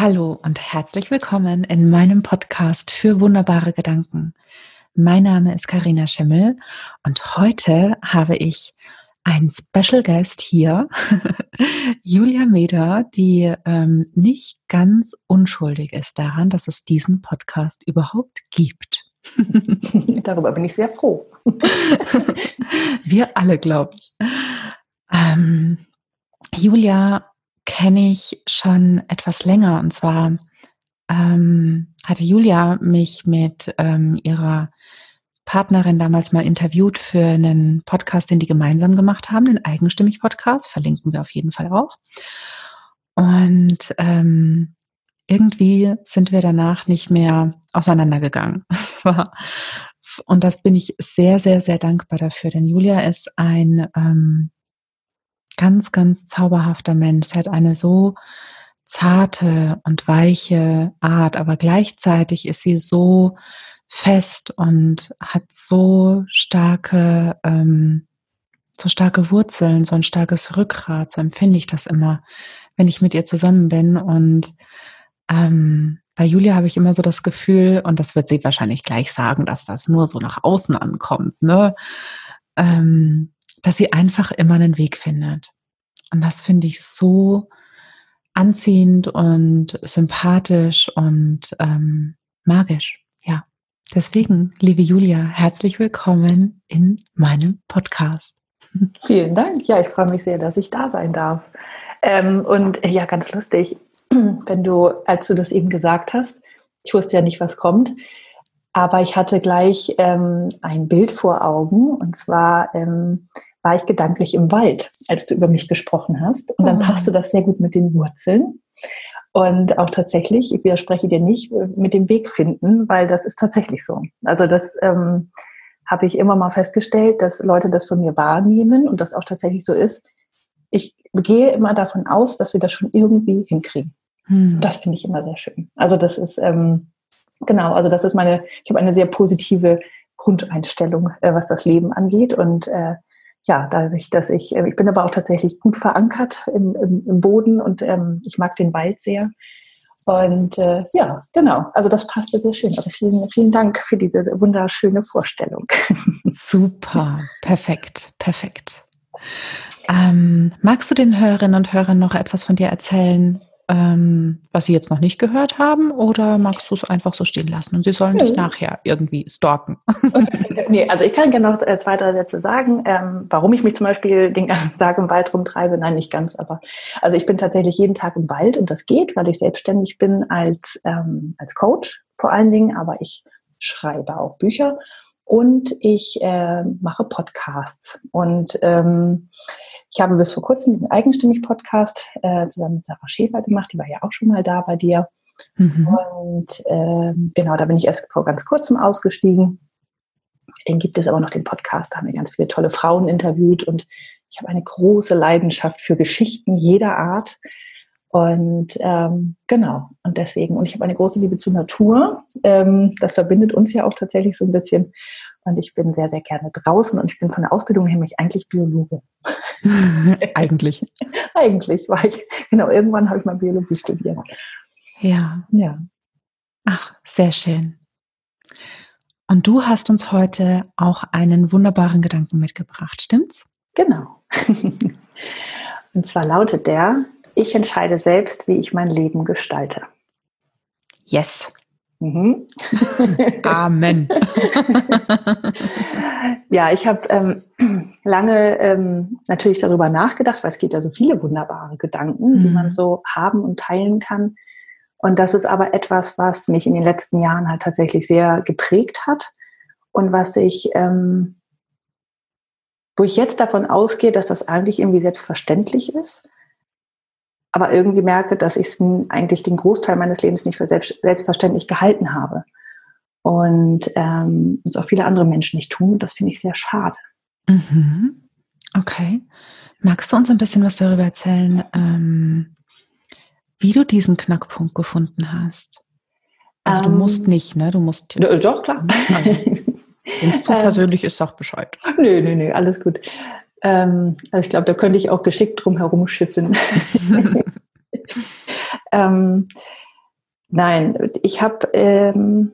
Hallo und herzlich willkommen in meinem Podcast für wunderbare Gedanken. Mein Name ist Karina Schimmel und heute habe ich einen Special Guest hier, Julia Meder, die ähm, nicht ganz unschuldig ist daran, dass es diesen Podcast überhaupt gibt. Darüber bin ich sehr froh. Wir alle, glaube ich. Ähm, Julia kenne ich schon etwas länger. Und zwar ähm, hatte Julia mich mit ähm, ihrer Partnerin damals mal interviewt für einen Podcast, den die gemeinsam gemacht haben, den Eigenstimmig-Podcast. Verlinken wir auf jeden Fall auch. Und ähm, irgendwie sind wir danach nicht mehr auseinandergegangen. und das bin ich sehr, sehr, sehr dankbar dafür, denn Julia ist ein ähm, ganz, ganz zauberhafter Mensch. Sie hat eine so zarte und weiche Art, aber gleichzeitig ist sie so fest und hat so starke, ähm, so starke Wurzeln, so ein starkes Rückgrat. So empfinde ich das immer, wenn ich mit ihr zusammen bin. Und ähm, bei Julia habe ich immer so das Gefühl, und das wird sie wahrscheinlich gleich sagen, dass das nur so nach außen ankommt, ne? Ähm, dass sie einfach immer einen Weg findet. Und das finde ich so anziehend und sympathisch und ähm, magisch. Ja, deswegen, liebe Julia, herzlich willkommen in meinem Podcast. Vielen Dank. Ja, ich freue mich sehr, dass ich da sein darf. Ähm, und ja, ganz lustig, wenn du, als du das eben gesagt hast, ich wusste ja nicht, was kommt, aber ich hatte gleich ähm, ein Bild vor Augen und zwar ähm, war ich gedanklich im Wald, als du über mich gesprochen hast. Und dann oh. passte das sehr gut mit den Wurzeln. Und auch tatsächlich, ich widerspreche dir nicht, mit dem Weg finden, weil das ist tatsächlich so. Also das ähm, habe ich immer mal festgestellt, dass Leute das von mir wahrnehmen und das auch tatsächlich so ist. Ich gehe immer davon aus, dass wir das schon irgendwie hinkriegen. Hm. Das finde ich immer sehr schön. Also das ist, ähm, genau, also das ist meine, ich habe eine sehr positive Grundeinstellung, äh, was das Leben angeht und äh, ja, dadurch, dass ich, äh, ich bin aber auch tatsächlich gut verankert im, im, im Boden und ähm, ich mag den Wald sehr. Und äh, ja, genau, also das passte sehr schön. Also vielen, vielen Dank für diese wunderschöne Vorstellung. Super, perfekt, perfekt. Ähm, magst du den Hörerinnen und Hörern noch etwas von dir erzählen, ähm, was Sie jetzt noch nicht gehört haben, oder magst du es einfach so stehen lassen und Sie sollen dich nachher irgendwie stalken? nee, also ich kann gerne noch äh, zwei, drei Sätze sagen, ähm, warum ich mich zum Beispiel den ganzen Tag im Wald rumtreibe. Nein, nicht ganz, aber also ich bin tatsächlich jeden Tag im Wald und das geht, weil ich selbstständig bin als, ähm, als Coach vor allen Dingen, aber ich schreibe auch Bücher und ich äh, mache Podcasts und ähm, ich habe bis vor kurzem den Eigenstimmig-Podcast äh, zusammen mit Sarah Schäfer gemacht, die war ja auch schon mal da bei dir. Mhm. Und äh, genau, da bin ich erst vor ganz kurzem ausgestiegen. Den gibt es aber noch den Podcast, da haben wir ganz viele tolle Frauen interviewt und ich habe eine große Leidenschaft für Geschichten jeder Art. Und ähm, genau, und deswegen, und ich habe eine große Liebe zur Natur. Ähm, das verbindet uns ja auch tatsächlich so ein bisschen. Und ich bin sehr, sehr gerne draußen und ich bin von der Ausbildung her mich eigentlich Biologe. eigentlich. eigentlich war ich, genau, irgendwann habe ich mal Biologie studiert. Ja. Ja. Ach, sehr schön. Und du hast uns heute auch einen wunderbaren Gedanken mitgebracht, stimmt's? Genau. Und zwar lautet der, ich entscheide selbst, wie ich mein Leben gestalte. Yes. Mhm. Amen. ja, ich habe ähm, lange ähm, natürlich darüber nachgedacht, weil es gibt ja so viele wunderbare Gedanken, mhm. die man so haben und teilen kann. Und das ist aber etwas, was mich in den letzten Jahren halt tatsächlich sehr geprägt hat und was ich, ähm, wo ich jetzt davon ausgehe, dass das eigentlich irgendwie selbstverständlich ist aber irgendwie merke, dass ich es eigentlich den Großteil meines Lebens nicht für selbst, selbstverständlich gehalten habe. Und ähm, uns auch viele andere Menschen nicht tun. Und das finde ich sehr schade. Mhm. Okay. Magst du uns ein bisschen was darüber erzählen, ähm, wie du diesen Knackpunkt gefunden hast? Also du musst ähm, nicht, ne? Du musst. Doch, klar. Also, Wenn es zu ähm, persönlich ist, sag Bescheid. Nö, nö, nö, alles gut. Ähm, also ich glaube, da könnte ich auch geschickt drum herum schiffen. ähm, Nein, ich habe ähm,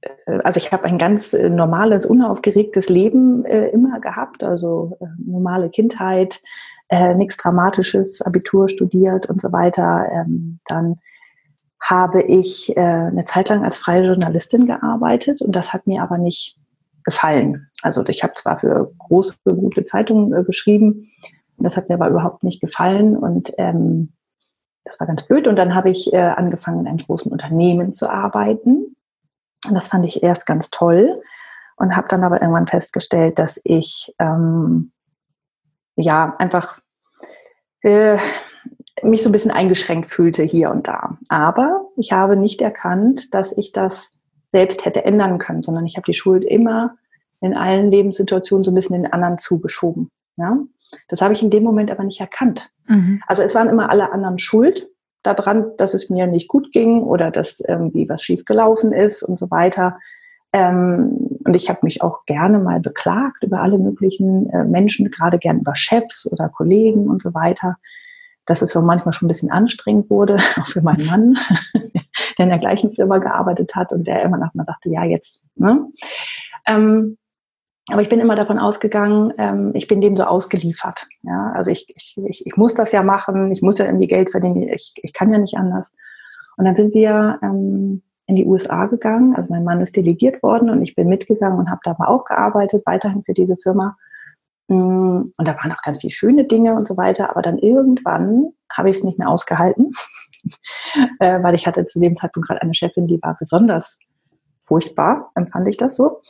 äh, also ich habe ein ganz äh, normales, unaufgeregtes Leben äh, immer gehabt, also äh, normale Kindheit, äh, nichts Dramatisches, Abitur studiert und so weiter. Ähm, dann habe ich äh, eine Zeit lang als freie Journalistin gearbeitet und das hat mir aber nicht gefallen. Also ich habe zwar für große, gute Zeitungen geschrieben, das hat mir aber überhaupt nicht gefallen und ähm, das war ganz blöd. Und dann habe ich angefangen, in einem großen Unternehmen zu arbeiten und das fand ich erst ganz toll und habe dann aber irgendwann festgestellt, dass ich ähm, ja einfach äh, mich so ein bisschen eingeschränkt fühlte hier und da. Aber ich habe nicht erkannt, dass ich das selbst hätte ändern können, sondern ich habe die Schuld immer in allen Lebenssituationen so ein bisschen den anderen zugeschoben. Ja? Das habe ich in dem Moment aber nicht erkannt. Mhm. Also es waren immer alle anderen schuld daran, dass es mir nicht gut ging oder dass irgendwie was schief gelaufen ist und so weiter. Ähm, und ich habe mich auch gerne mal beklagt über alle möglichen äh, Menschen, gerade gern über Chefs oder Kollegen und so weiter, dass es so manchmal schon ein bisschen anstrengend wurde, auch für meinen Mann, der in der gleichen Firma gearbeitet hat und der immer nach mal dachte, ja, jetzt. Ne? Ähm, aber ich bin immer davon ausgegangen, ähm, ich bin dem so ausgeliefert. Ja? Also ich, ich, ich, ich muss das ja machen, ich muss ja irgendwie Geld verdienen, ich, ich kann ja nicht anders. Und dann sind wir ähm, in die USA gegangen. Also mein Mann ist delegiert worden und ich bin mitgegangen und habe da aber auch gearbeitet, weiterhin für diese Firma. Mm, und da waren auch ganz viele schöne Dinge und so weiter. Aber dann irgendwann habe ich es nicht mehr ausgehalten, äh, weil ich hatte zu dem Zeitpunkt gerade eine Chefin, die war besonders furchtbar, empfand ich das so.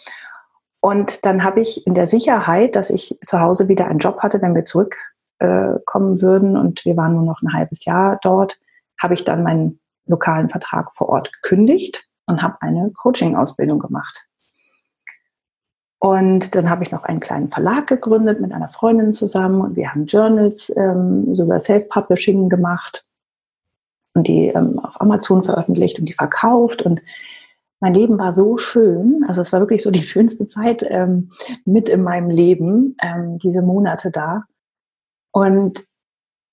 Und dann habe ich in der Sicherheit, dass ich zu Hause wieder einen Job hatte, wenn wir zurückkommen äh, würden und wir waren nur noch ein halbes Jahr dort, habe ich dann meinen lokalen Vertrag vor Ort gekündigt und habe eine Coaching-Ausbildung gemacht. Und dann habe ich noch einen kleinen Verlag gegründet mit einer Freundin zusammen und wir haben Journals ähm, sogar Self-Publishing gemacht und die ähm, auf Amazon veröffentlicht und die verkauft und mein Leben war so schön. Also es war wirklich so die schönste Zeit ähm, mit in meinem Leben, ähm, diese Monate da. Und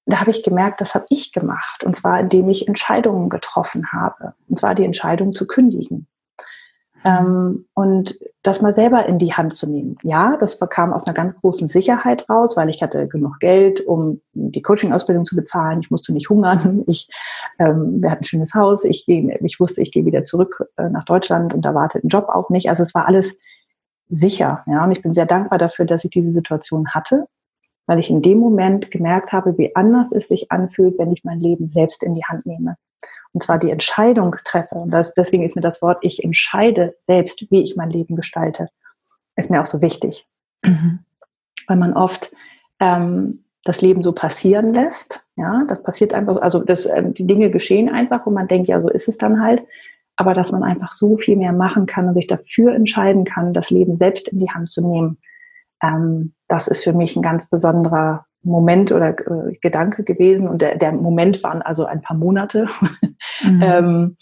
da habe ich gemerkt, das habe ich gemacht. Und zwar, indem ich Entscheidungen getroffen habe. Und zwar die Entscheidung zu kündigen. Ähm, und das mal selber in die Hand zu nehmen. Ja, das kam aus einer ganz großen Sicherheit raus, weil ich hatte genug Geld, um die Coaching-Ausbildung zu bezahlen. Ich musste nicht hungern. Ich, ähm, wir hatten ein schönes Haus. Ich, ich wusste, ich gehe wieder zurück äh, nach Deutschland und da wartet ein Job auf mich. Also es war alles sicher. Ja, und ich bin sehr dankbar dafür, dass ich diese Situation hatte, weil ich in dem Moment gemerkt habe, wie anders es sich anfühlt, wenn ich mein Leben selbst in die Hand nehme und zwar die Entscheidung treffe, und das, deswegen ist mir das Wort, ich entscheide selbst, wie ich mein Leben gestalte, ist mir auch so wichtig. Mhm. Weil man oft ähm, das Leben so passieren lässt. Ja, das passiert einfach, also das, ähm, die Dinge geschehen einfach und man denkt, ja, so ist es dann halt. Aber dass man einfach so viel mehr machen kann und sich dafür entscheiden kann, das Leben selbst in die Hand zu nehmen, ähm, das ist für mich ein ganz besonderer Moment oder äh, Gedanke gewesen und der, der Moment waren also ein paar Monate, mhm. ähm,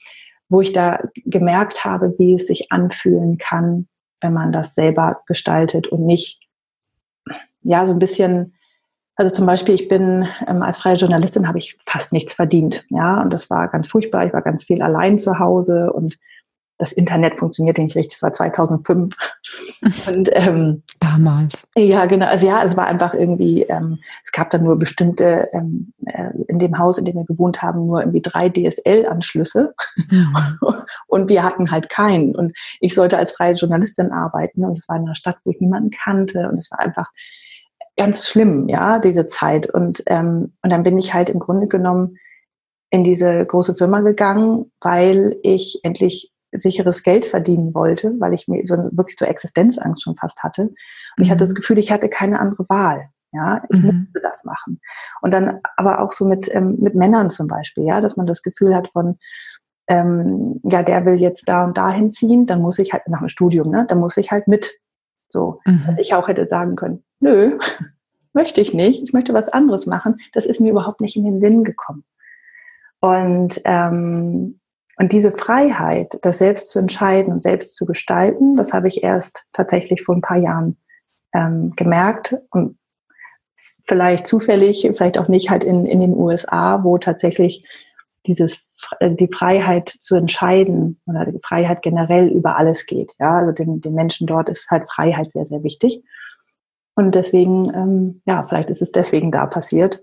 wo ich da gemerkt habe, wie es sich anfühlen kann, wenn man das selber gestaltet und nicht, ja, so ein bisschen, also zum Beispiel, ich bin ähm, als freie Journalistin habe ich fast nichts verdient, ja, und das war ganz furchtbar. Ich war ganz viel allein zu Hause und das Internet funktionierte nicht richtig, das war 2005. Und, ähm, Damals. Ja, genau. Also ja, es war einfach irgendwie, ähm, es gab dann nur bestimmte, ähm, äh, in dem Haus, in dem wir gewohnt haben, nur irgendwie drei DSL-Anschlüsse. Mhm. Und wir hatten halt keinen. Und ich sollte als freie Journalistin arbeiten. Und es war in einer Stadt, wo ich niemanden kannte. Und es war einfach ganz schlimm, ja, diese Zeit. Und, ähm, und dann bin ich halt im Grunde genommen in diese große Firma gegangen, weil ich endlich sicheres Geld verdienen wollte, weil ich mir so wirklich so Existenzangst schon fast hatte. Und mhm. ich hatte das mhm. Gefühl, ich hatte keine andere Wahl. Ja, ich mhm. musste das machen. Und dann aber auch so mit, ähm, mit Männern zum Beispiel, ja, dass man das Gefühl hat von, ähm, ja, der will jetzt da und dahin ziehen, dann muss ich halt nach dem Studium, ne, dann muss ich halt mit. So, mhm. dass ich auch hätte sagen können, nö, möchte ich nicht, ich möchte was anderes machen. Das ist mir überhaupt nicht in den Sinn gekommen. Und ähm, und diese Freiheit, das selbst zu entscheiden, selbst zu gestalten, das habe ich erst tatsächlich vor ein paar Jahren ähm, gemerkt und vielleicht zufällig, vielleicht auch nicht halt in, in den USA, wo tatsächlich dieses, äh, die Freiheit zu entscheiden oder die Freiheit generell über alles geht. Ja, also den, den Menschen dort ist halt Freiheit sehr, sehr wichtig. Und deswegen, ähm, ja, vielleicht ist es deswegen da passiert.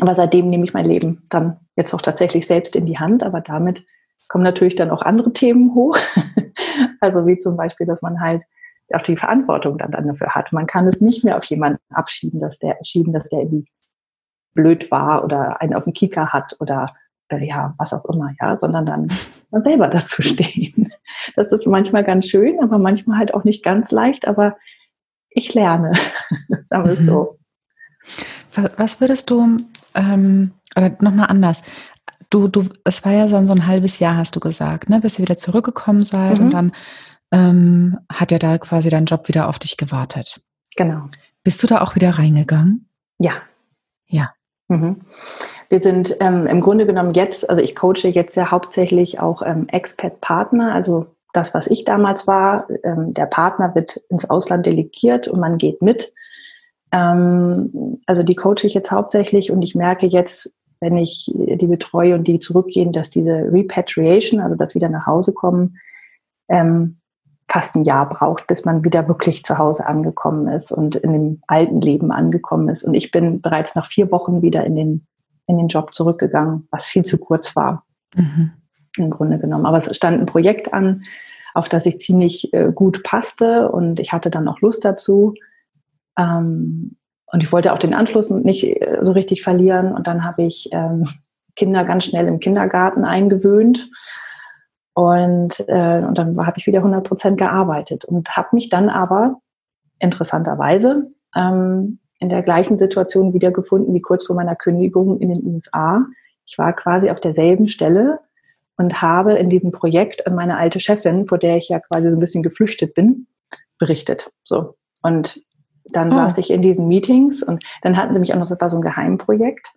Aber seitdem nehme ich mein Leben dann jetzt auch tatsächlich selbst in die Hand. Aber damit kommen natürlich dann auch andere Themen hoch. also wie zum Beispiel, dass man halt auch die Verantwortung dann, dafür hat. Man kann es nicht mehr auf jemanden abschieben, dass der schieben, dass der irgendwie blöd war oder einen auf dem Kika hat oder äh, ja, was auch immer, ja, sondern dann man selber dazu stehen. Das ist manchmal ganz schön, aber manchmal halt auch nicht ganz leicht, aber ich lerne, sagen wir es so. Mhm. Was würdest du, ähm, oder nochmal anders, du, du, es war ja dann so ein halbes Jahr, hast du gesagt, ne, bis ihr wieder zurückgekommen seid mhm. und dann ähm, hat ja da quasi dein Job wieder auf dich gewartet. Genau. Bist du da auch wieder reingegangen? Ja. Ja. Mhm. Wir sind ähm, im Grunde genommen jetzt, also ich coache jetzt ja hauptsächlich auch ähm, Expat-Partner, also das, was ich damals war, ähm, der Partner wird ins Ausland delegiert und man geht mit. Ähm, also die coache ich jetzt hauptsächlich und ich merke jetzt, wenn ich die betreue und die zurückgehen, dass diese Repatriation, also das wieder nach Hause kommen, ähm, fast ein Jahr braucht, bis man wieder wirklich zu Hause angekommen ist und in dem alten Leben angekommen ist. Und ich bin bereits nach vier Wochen wieder in den, in den Job zurückgegangen, was viel zu kurz war. Mhm. Im Grunde genommen. Aber es stand ein Projekt an, auf das ich ziemlich äh, gut passte und ich hatte dann auch Lust dazu. Ähm, und ich wollte auch den Anschluss nicht äh, so richtig verlieren. Und dann habe ich ähm, Kinder ganz schnell im Kindergarten eingewöhnt und, äh, und dann habe ich wieder 100 Prozent gearbeitet und habe mich dann aber interessanterweise ähm, in der gleichen Situation wiedergefunden wie kurz vor meiner Kündigung in den USA. Ich war quasi auf derselben Stelle und habe in diesem Projekt an meine alte Chefin, vor der ich ja quasi so ein bisschen geflüchtet bin, berichtet. So. Und dann oh. saß ich in diesen Meetings und dann hatten sie mich auch noch, das war so ein Geheimprojekt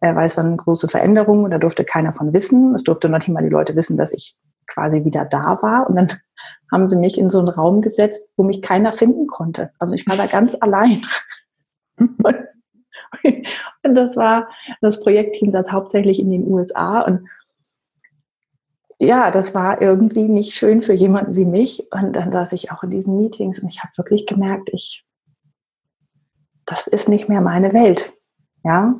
äh, weil es war eine große Veränderung und da durfte keiner von wissen. Es durfte noch nicht mal die Leute wissen, dass ich quasi wieder da war. Und dann haben sie mich in so einen Raum gesetzt, wo mich keiner finden konnte. Also ich war da ganz allein. und das war, das Projektteam saß hauptsächlich in den USA und ja, das war irgendwie nicht schön für jemanden wie mich. Und dann saß ich auch in diesen Meetings und ich habe wirklich gemerkt, ich, das ist nicht mehr meine Welt. Ja,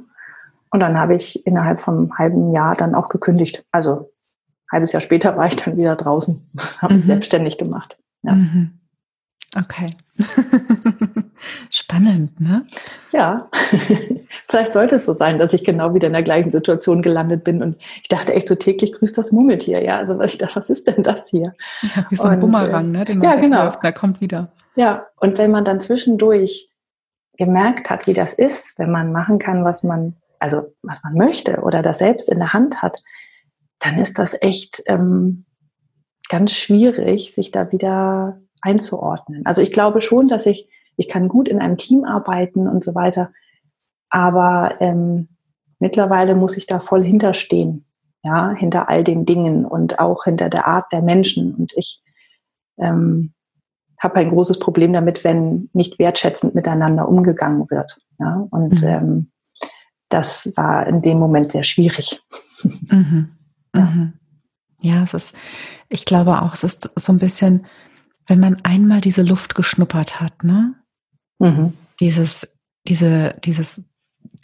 und dann habe ich innerhalb von einem halben Jahr dann auch gekündigt. Also ein halbes Jahr später war ich dann wieder draußen, habe mich mhm. selbstständig gemacht. Ja. Mhm. Okay. Spannend, ne? Ja. Vielleicht sollte es so sein, dass ich genau wieder in der gleichen Situation gelandet bin. Und ich dachte echt so täglich grüßt das Murmeltier. Ja, also ich dachte, was ist denn das hier? Ja, wie so ein und, Bumerang, ne? Den man ja, genau. Wirft, der kommt wieder. Ja, und wenn man dann zwischendurch gemerkt hat, wie das ist, wenn man machen kann, was man also was man möchte oder das selbst in der Hand hat, dann ist das echt ähm, ganz schwierig, sich da wieder einzuordnen. Also ich glaube schon, dass ich, ich kann gut in einem Team arbeiten und so weiter, aber ähm, mittlerweile muss ich da voll hinterstehen, ja, hinter all den Dingen und auch hinter der Art der Menschen. Und ich ähm, habe ein großes Problem damit, wenn nicht wertschätzend miteinander umgegangen wird. Ja? Und mhm. ähm, das war in dem Moment sehr schwierig. Mhm. Ja. Mhm. ja, es ist, ich glaube auch, es ist so ein bisschen, wenn man einmal diese Luft geschnuppert hat, ne? Mhm. Dieses, diese, dieses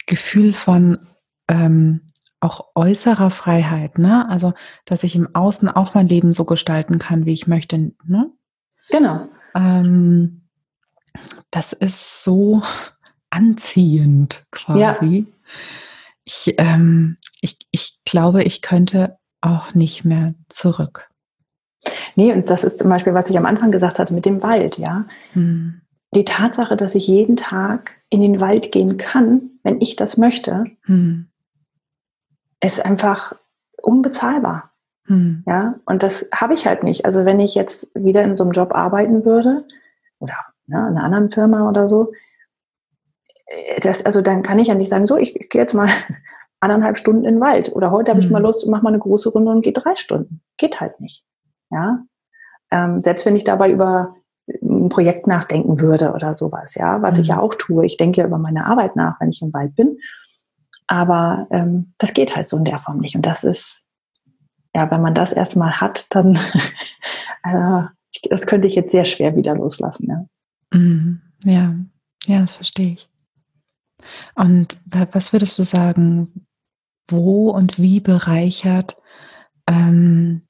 Gefühl von ähm, auch äußerer Freiheit, ne? Also, dass ich im Außen auch mein Leben so gestalten kann, wie ich möchte, ne? Genau. Ähm, das ist so anziehend quasi. Ja. Ich, ähm, ich, ich glaube, ich könnte auch nicht mehr zurück. Nee, und das ist zum Beispiel, was ich am Anfang gesagt hatte mit dem Wald, ja. Hm. Die Tatsache, dass ich jeden Tag in den Wald gehen kann, wenn ich das möchte, hm. ist einfach unbezahlbar. Hm. Ja, und das habe ich halt nicht. Also wenn ich jetzt wieder in so einem Job arbeiten würde oder ne, in einer anderen Firma oder so, äh, das, also dann kann ich ja nicht sagen, so, ich, ich gehe jetzt mal anderthalb Stunden in den Wald oder heute habe ich mal mhm. Lust und mache mal eine große Runde und gehe drei Stunden. Geht halt nicht. Ja, ähm, selbst wenn ich dabei über ein Projekt nachdenken würde oder sowas, ja, was mhm. ich ja auch tue. Ich denke ja über meine Arbeit nach, wenn ich im Wald bin. Aber ähm, das geht halt so in der Form nicht. Und das ist, ja, wenn man das erstmal hat, dann, äh, das könnte ich jetzt sehr schwer wieder loslassen. Ja, mhm. ja. ja das verstehe ich. Und was würdest du sagen, wo und wie bereichert ähm,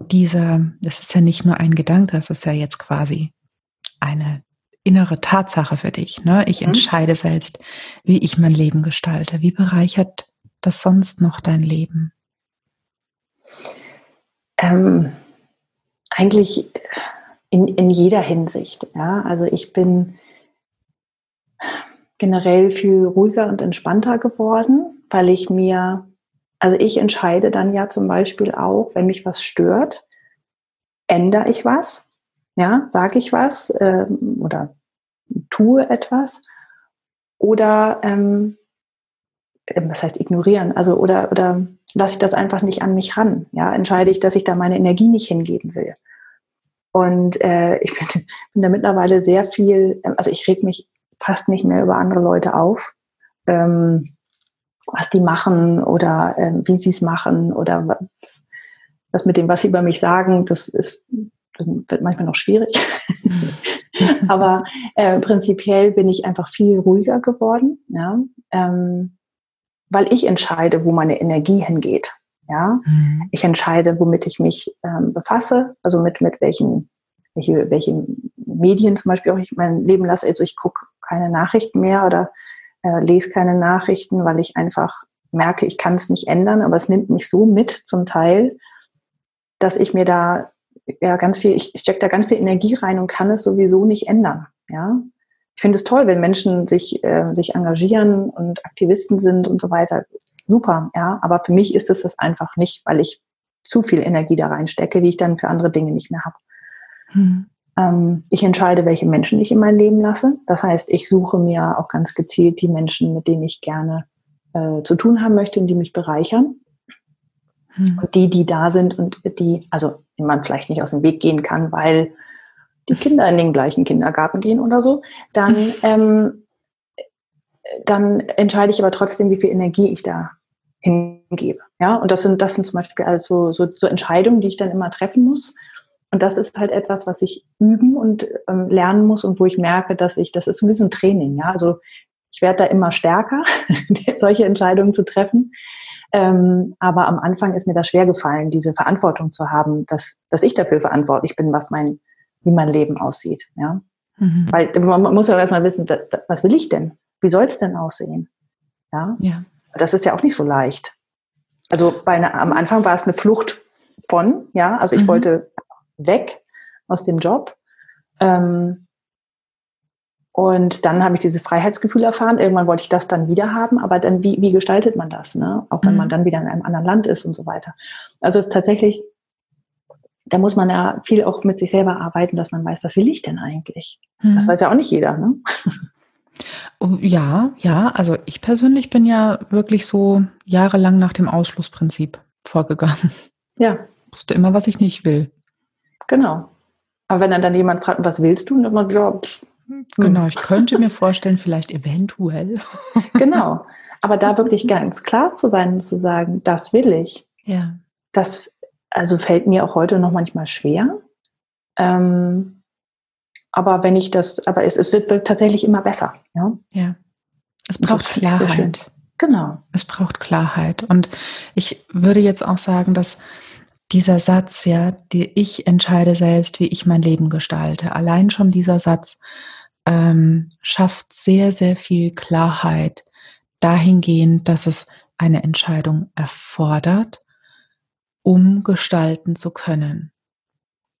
dieser, das ist ja nicht nur ein Gedanke, das ist ja jetzt quasi eine innere Tatsache für dich. Ne? Ich mhm. entscheide selbst, wie ich mein Leben gestalte. Wie bereichert das sonst noch dein Leben? Ähm, eigentlich in, in jeder Hinsicht. Ja? Also ich bin generell viel ruhiger und entspannter geworden, weil ich mir, also ich entscheide dann ja zum Beispiel auch, wenn mich was stört, ändere ich was, ja, sage ich was ähm, oder tue etwas oder ähm, was heißt ignorieren, also oder oder lasse ich das einfach nicht an mich ran, ja, entscheide ich, dass ich da meine Energie nicht hingeben will. Und äh, ich bin, bin da mittlerweile sehr viel, also ich reg mich passt nicht mehr über andere Leute auf, ähm, was die machen oder ähm, wie sie es machen oder was mit dem, was sie über mich sagen, das ist das wird manchmal noch schwierig. Aber äh, prinzipiell bin ich einfach viel ruhiger geworden, ja, ähm, weil ich entscheide, wo meine Energie hingeht. Ja, mhm. ich entscheide, womit ich mich ähm, befasse, also mit mit welchen welche, welche Medien zum Beispiel auch ich mein Leben lasse. Also ich gucke keine Nachrichten mehr oder äh, lese keine Nachrichten, weil ich einfach merke, ich kann es nicht ändern, aber es nimmt mich so mit zum Teil, dass ich mir da ja ganz viel, ich stecke da ganz viel Energie rein und kann es sowieso nicht ändern. Ja, ich finde es toll, wenn Menschen sich, äh, sich engagieren und Aktivisten sind und so weiter. Super, ja, aber für mich ist es das einfach nicht, weil ich zu viel Energie da reinstecke, die ich dann für andere Dinge nicht mehr habe. Hm. Ähm, ich entscheide, welche Menschen ich in mein Leben lasse. Das heißt, ich suche mir auch ganz gezielt die Menschen, mit denen ich gerne äh, zu tun haben möchte und die mich bereichern. Hm. Und die, die da sind und die, also die man vielleicht nicht aus dem Weg gehen kann, weil die Kinder in den gleichen Kindergarten gehen oder so, dann, ähm, dann entscheide ich aber trotzdem, wie viel Energie ich da hingebe. Ja, und das sind, das sind zum Beispiel also so, so Entscheidungen, die ich dann immer treffen muss. Und das ist halt etwas, was ich üben und ähm, lernen muss und wo ich merke, dass ich, das ist so ein Training, ja. Also ich werde da immer stärker, solche Entscheidungen zu treffen. Ähm, aber am Anfang ist mir das schwer gefallen, diese Verantwortung zu haben, dass, dass ich dafür verantwortlich bin, was mein, wie mein Leben aussieht. Ja? Mhm. Weil man muss ja erstmal wissen, was will ich denn? Wie soll es denn aussehen? Ja? ja. Das ist ja auch nicht so leicht. Also bei einer, am Anfang war es eine Flucht von, ja, also ich mhm. wollte weg aus dem Job. Ähm, und dann habe ich dieses Freiheitsgefühl erfahren. Irgendwann wollte ich das dann wieder haben, aber dann, wie, wie gestaltet man das? Ne? Auch wenn mhm. man dann wieder in einem anderen Land ist und so weiter. Also es ist tatsächlich, da muss man ja viel auch mit sich selber arbeiten, dass man weiß, was will ich denn eigentlich? Mhm. Das weiß ja auch nicht jeder. Ne? Ja, ja, also ich persönlich bin ja wirklich so jahrelang nach dem Ausschlussprinzip vorgegangen. Ja. Ich wusste immer, was ich nicht will. Genau. Aber wenn dann, dann jemand fragt, was willst du? Und dann man, ja, Genau, ich könnte mir vorstellen, vielleicht eventuell. Genau, aber da wirklich ganz klar zu sein und zu sagen, das will ich. Ja. Das also fällt mir auch heute noch manchmal schwer. Ähm, aber wenn ich das, aber es, es wird, tatsächlich immer besser. Ja. ja. Es braucht Klarheit. Genau. Es braucht Klarheit. Und ich würde jetzt auch sagen, dass dieser Satz, ja, die ich entscheide selbst, wie ich mein Leben gestalte. Allein schon dieser Satz ähm, schafft sehr, sehr viel Klarheit dahingehend, dass es eine Entscheidung erfordert, um gestalten zu können.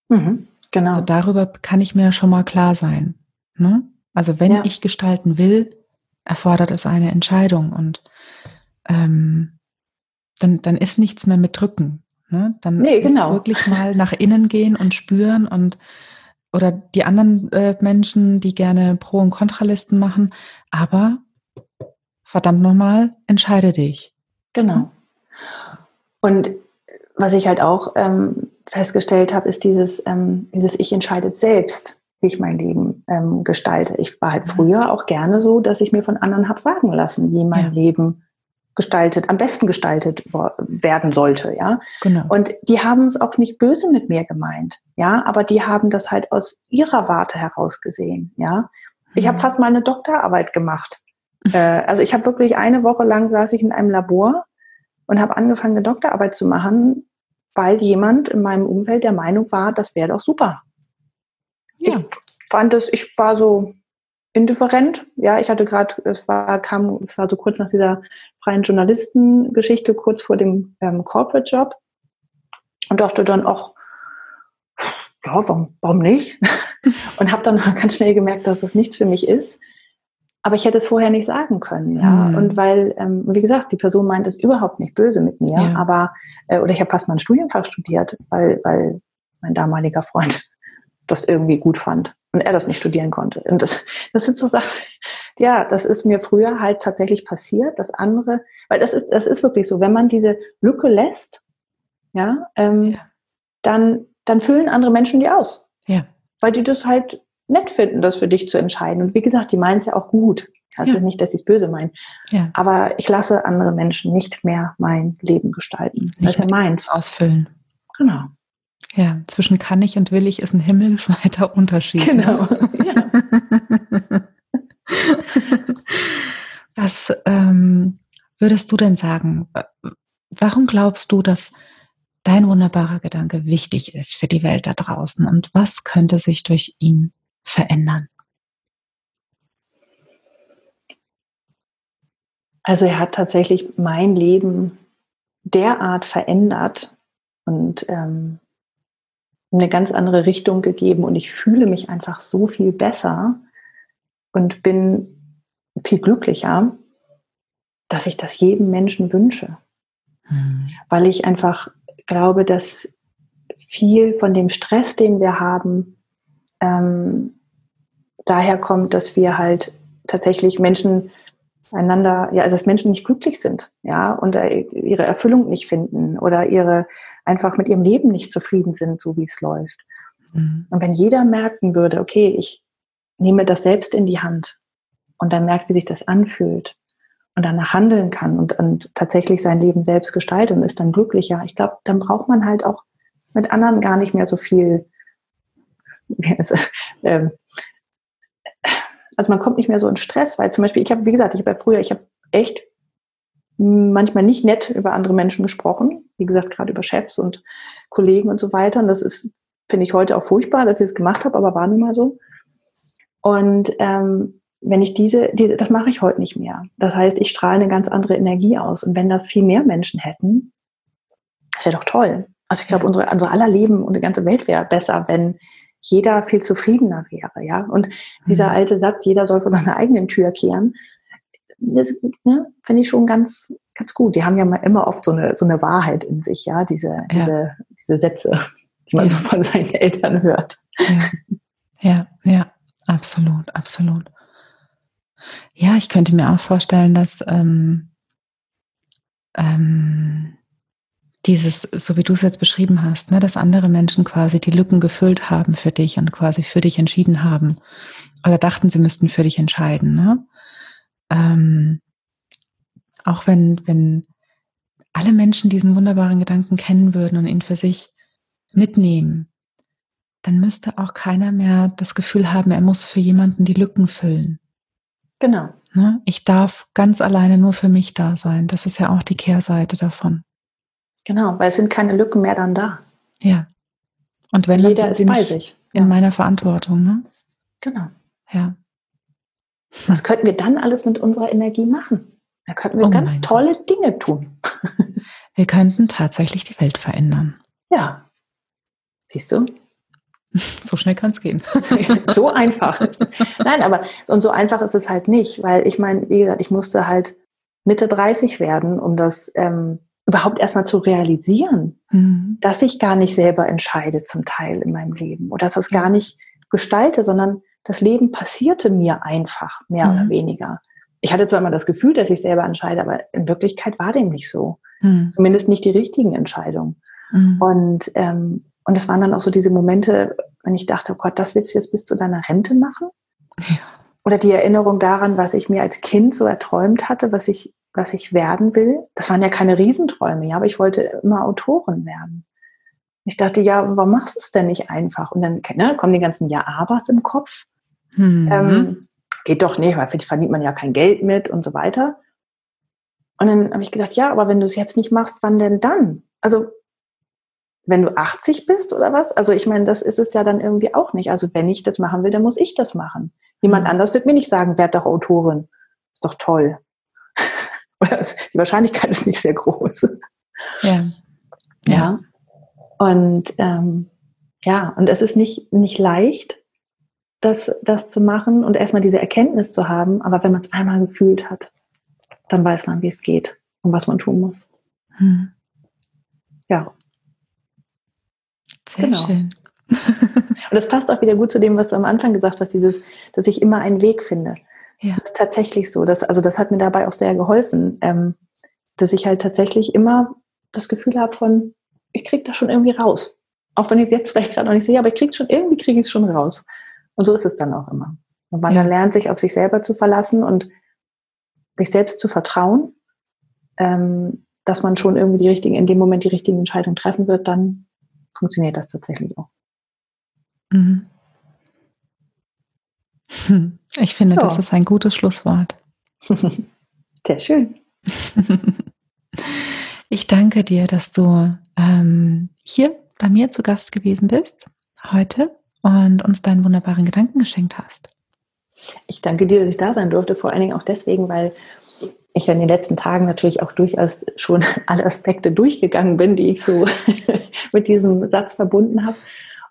Mhm, genau. Also darüber kann ich mir schon mal klar sein. Ne? Also wenn ja. ich gestalten will, erfordert es eine Entscheidung und ähm, dann, dann ist nichts mehr mit Drücken. Ne? Dann nee, genau. wirklich mal nach innen gehen und spüren und oder die anderen äh, Menschen, die gerne Pro- und Kontralisten machen. Aber verdammt nochmal, entscheide dich. Genau. Und was ich halt auch ähm, festgestellt habe, ist dieses, ähm, dieses Ich entscheide selbst, wie ich mein Leben ähm, gestalte. Ich war halt früher auch gerne so, dass ich mir von anderen habe sagen lassen, wie mein ja. Leben gestaltet, am besten gestaltet werden sollte, ja. Genau. Und die haben es auch nicht böse mit mir gemeint, ja, aber die haben das halt aus ihrer Warte heraus gesehen, ja. Ich habe Mhm. fast mal eine Doktorarbeit gemacht. äh, also ich habe wirklich eine Woche lang saß ich in einem Labor und habe angefangen, eine Doktorarbeit zu machen, weil jemand in meinem Umfeld der Meinung war, das wäre doch super. Ja. Ich fand es, ich war so indifferent. Ja, ich hatte gerade, es war, kam, es war so kurz nach dieser freien Journalistengeschichte, kurz vor dem ähm, Corporate-Job. Und dachte dann auch, ja, warum, warum nicht? Und habe dann ganz schnell gemerkt, dass es nichts für mich ist. Aber ich hätte es vorher nicht sagen können, ja. Mhm. Und weil, ähm, wie gesagt, die Person meint es überhaupt nicht böse mit mir, Ja. aber, äh, oder ich habe fast mal ein Studienfach studiert, weil, weil mein damaliger Freund das irgendwie gut fand und er das nicht studieren konnte. Und das, das sind so Sachen, ja, das ist mir früher halt tatsächlich passiert. Das andere, weil das ist, das ist wirklich so, wenn man diese Lücke lässt, ja, ähm, Ja. dann, dann füllen andere Menschen die aus Ja. weil die das halt nett finden, das für dich zu entscheiden. Und wie gesagt, die meinen es ja auch gut. Also Ja. nicht, dass sie es böse meinen. Ja. Aber ich lasse andere Menschen nicht mehr mein Leben gestalten. Nicht mit meins. Ausfüllen. Genau. Ja, zwischen kann ich und will ich ist ein himmelweiter Unterschied. Genau. Ne? ja. Was ähm, würdest du denn sagen? Warum glaubst du, dass dein wunderbarer Gedanke wichtig ist für die Welt da draußen? Und was könnte sich durch ihn verändern? Also er hat tatsächlich mein Leben derart verändert und ähm, eine ganz andere Richtung gegeben. Und ich fühle mich einfach so viel besser und bin viel glücklicher, dass ich das jedem Menschen wünsche. Hm. weil ich einfach glaube, dass viel von dem Stress, den wir haben, ähm, daher kommt, dass wir halt tatsächlich Menschen einander, ja, also dass Menschen nicht glücklich sind, ja, und äh, ihre Erfüllung nicht finden oder ihre einfach mit ihrem Leben nicht zufrieden sind, so wie es läuft. Hm. Und wenn jeder merken würde, okay, ich nehme das selbst in die Hand und dann merkt, wie sich das anfühlt und danach handeln kann und, und tatsächlich sein Leben selbst gestaltet und ist dann glücklicher, ich glaube, dann braucht man halt auch mit anderen gar nicht mehr so viel. Also, ähm, also man kommt nicht mehr so in Stress, weil zum Beispiel, ich habe, wie gesagt, ich habe ja früher, ich habe echt manchmal nicht nett über andere Menschen gesprochen, wie gesagt, gerade über Chefs und Kollegen und so weiter. Und das ist, finde ich heute auch furchtbar, dass ich es gemacht habe, aber war nun mal so. Und ähm, wenn ich diese, diese, das mache ich heute nicht mehr. Das heißt, ich strahle eine ganz andere Energie aus. Und wenn das viel mehr Menschen hätten, das wäre doch toll. Also ich glaube, unsere, unser aller Leben und die ganze Welt wäre besser, wenn jeder viel zufriedener wäre, ja. Und dieser Mhm. alte Satz, jeder soll vor seiner eigenen Tür kehren, das ne, finde ich schon ganz, ganz gut. Die haben ja mal immer oft so eine, so eine Wahrheit in sich, ja, diese, Ja. diese, diese Sätze, die man Ja. so von seinen Eltern hört. Ja. ja, ja, absolut, absolut. Ja, ich könnte mir auch vorstellen, dass ähm, ähm, dieses, so wie du es jetzt beschrieben hast, ne, dass andere Menschen quasi die Lücken gefüllt haben für dich und quasi für dich entschieden haben oder dachten, sie müssten für dich entscheiden. Ne? Ähm, auch wenn, wenn alle Menschen diesen wunderbaren Gedanken kennen würden und ihn für sich mitnehmen, dann müsste auch keiner mehr das Gefühl haben, er muss für jemanden die Lücken füllen. Genau. Ne? Ich darf ganz alleine nur für mich da sein. Das ist ja auch die Kehrseite davon. Genau, weil es sind keine Lücken mehr dann da. Ja. Und wenn dann Jeder sind ist sie bei nicht sich. in Ja. meiner Verantwortung. Ne? Genau. Ja. Was könnten wir dann alles mit unserer Energie machen? Da könnten wir Oh ganz tolle Dinge tun. Wir könnten tatsächlich die Welt verändern. Ja. Siehst du? So schnell kann es gehen. so einfach ist. Nein, aber und so einfach ist es halt nicht, weil ich meine, wie gesagt, ich musste halt Mitte 30 werden, um das ähm, überhaupt erstmal zu realisieren, Mhm. dass ich gar nicht selber entscheide zum Teil in meinem Leben oder dass es gar nicht gestalte, sondern das Leben passierte mir einfach, mehr Mhm. oder weniger. Ich hatte zwar immer das Gefühl, dass ich selber entscheide, aber in Wirklichkeit war dem nicht so. Mhm. Zumindest nicht die richtigen Entscheidungen. Mhm. Und, ähm, und es waren dann auch so diese Momente, wenn ich dachte, oh Gott, das willst du jetzt bis zu deiner Rente machen? Ja. Oder die Erinnerung daran, was ich mir als Kind so erträumt hatte, was ich was ich werden will. Das waren ja keine Riesenträume, ja, aber ich wollte immer Autorin werden. Ich dachte, ja, warum machst du es denn nicht einfach? Und dann ne, kommen die ganzen Ja-Abers im Kopf. Mhm. Ähm, geht doch nicht, weil verdient man ja kein Geld mit und so weiter. Und dann habe ich gedacht, ja, aber wenn du es jetzt nicht machst, wann denn dann? Also wenn du 80 bist oder was? Also ich meine, das ist es ja dann irgendwie auch nicht. Also wenn ich das machen will, dann muss ich das machen. Niemand mhm. anders wird mir nicht sagen, werd doch Autorin. Ist doch toll. Die Wahrscheinlichkeit ist nicht sehr groß. Ja. Ja. Und ähm, ja, und es ist nicht, nicht leicht, das, das zu machen und erstmal diese Erkenntnis zu haben. Aber wenn man es einmal gefühlt hat, dann weiß man, wie es geht und was man tun muss. Hm. Ja. Sehr genau. schön. und das passt auch wieder gut zu dem, was du am Anfang gesagt hast, dieses, dass ich immer einen Weg finde. Ja. Das ist tatsächlich so. Das, also das hat mir dabei auch sehr geholfen, ähm, dass ich halt tatsächlich immer das Gefühl habe von, ich kriege das schon irgendwie raus. Auch wenn ich es jetzt vielleicht gerade noch nicht sehe, aber ich kriege schon, irgendwie kriege ich es schon raus. Und so ist es dann auch immer. Und man ja. dann lernt, sich auf sich selber zu verlassen und sich selbst zu vertrauen, ähm, dass man schon irgendwie die richtigen, in dem Moment die richtigen Entscheidungen treffen wird, dann funktioniert das tatsächlich auch. Mhm. Ich finde, ja. das ist ein gutes Schlusswort. Sehr schön. Ich danke dir, dass du ähm, hier bei mir zu Gast gewesen bist heute und uns deinen wunderbaren Gedanken geschenkt hast. Ich danke dir, dass ich da sein durfte, vor allen Dingen auch deswegen, weil ich ja in den letzten Tagen natürlich auch durchaus schon alle Aspekte durchgegangen bin, die ich so mit diesem Satz verbunden habe.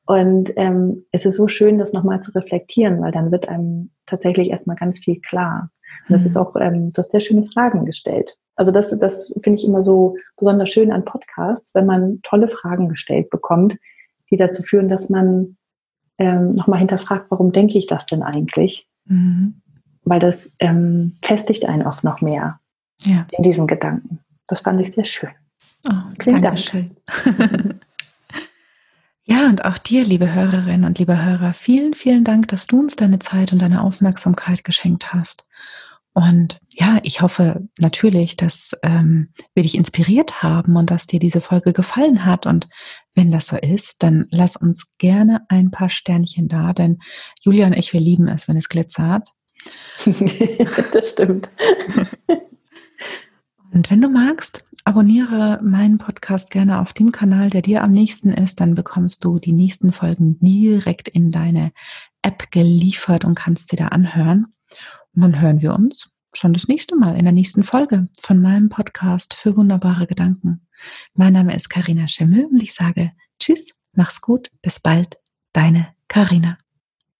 Und ähm, es ist so schön, das nochmal zu reflektieren, weil dann wird einem tatsächlich erstmal ganz viel klar. Und das mhm. ist auch, ähm, du hast sehr schöne Fragen gestellt. Also das, das finde ich immer so besonders schön an Podcasts, wenn man tolle Fragen gestellt bekommt, die dazu führen, dass man ähm, nochmal hinterfragt, warum denke ich das denn eigentlich? Mhm. Weil das ähm, festigt einen oft noch mehr ja. in diesem Gedanken. Das fand ich sehr schön. Oh, Vielen Dank. ja, und auch dir, liebe Hörerinnen und liebe Hörer, vielen, vielen Dank, dass du uns deine Zeit und deine Aufmerksamkeit geschenkt hast. Und ja, ich hoffe natürlich, dass ähm, wir dich inspiriert haben und dass dir diese Folge gefallen hat. Und wenn das so ist, dann lass uns gerne ein paar Sternchen da, denn Julia und ich, wir lieben es, wenn es glitzert. das stimmt. Und wenn du magst, abonniere meinen Podcast gerne auf dem Kanal, der dir am nächsten ist. Dann bekommst du die nächsten Folgen direkt in deine App geliefert und kannst sie da anhören. Und dann hören wir uns schon das nächste Mal in der nächsten Folge von meinem Podcast für wunderbare Gedanken. Mein Name ist Karina Schimmel und ich sage Tschüss, mach's gut, bis bald, deine Karina.